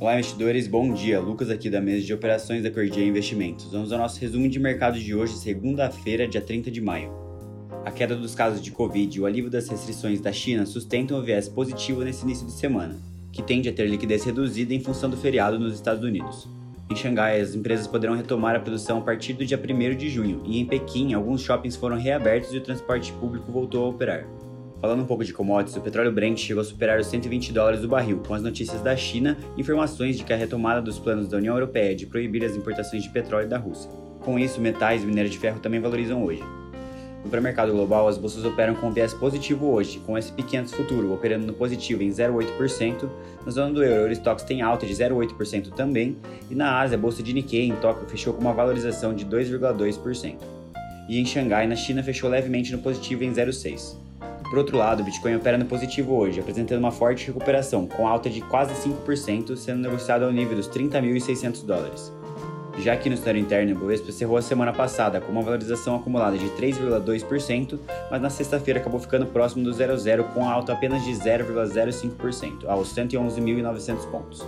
Olá, investidores, bom dia. Lucas aqui da mesa de operações da Cordia Investimentos. Vamos ao nosso resumo de mercado de hoje, segunda-feira, dia 30 de maio. A queda dos casos de Covid e o alívio das restrições da China sustentam o viés positivo nesse início de semana, que tende a ter liquidez reduzida em função do feriado nos Estados Unidos. Em Xangai, as empresas poderão retomar a produção a partir do dia 1 de junho, e em Pequim, alguns shoppings foram reabertos e o transporte público voltou a operar. Falando um pouco de commodities, o petróleo Brent chegou a superar os 120 dólares o barril, com as notícias da China e informações de que a retomada dos planos da União Europeia de proibir as importações de petróleo da Rússia. Com isso, metais e minério de ferro também valorizam hoje. No pré-mercado global, as bolsas operam com viés positivo hoje, com o S&P 500 futuro operando no positivo em 0,8%, na zona do euro, o Eurostox tem alta de 0,8% também, e na Ásia, a bolsa de Nikkei em Tóquio fechou com uma valorização de 2,2%. E em Xangai, na China, fechou levemente no positivo em 0,6%. Por outro lado, o Bitcoin opera no positivo hoje, apresentando uma forte recuperação, com alta de quase 5%, sendo negociado ao nível dos 30.600 dólares. Já que no cenário interno, o Bovespa cerrou a semana passada com uma valorização acumulada de 3,2%, mas na sexta-feira acabou ficando próximo do 0,0 com alta apenas de 0,05%, aos 111.900 pontos.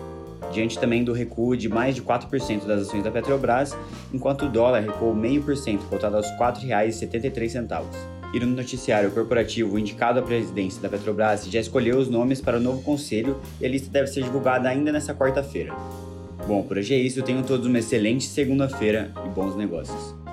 Diante também do recuo de mais de 4% das ações da Petrobras, enquanto o dólar recuou 0,5%, cotado aos R$ 4,73. E no noticiário corporativo indicado à presidência da Petrobras já escolheu os nomes para o novo conselho e a lista deve ser divulgada ainda nesta quarta-feira. Bom, por hoje é isso, tenham todos uma excelente segunda-feira e bons negócios.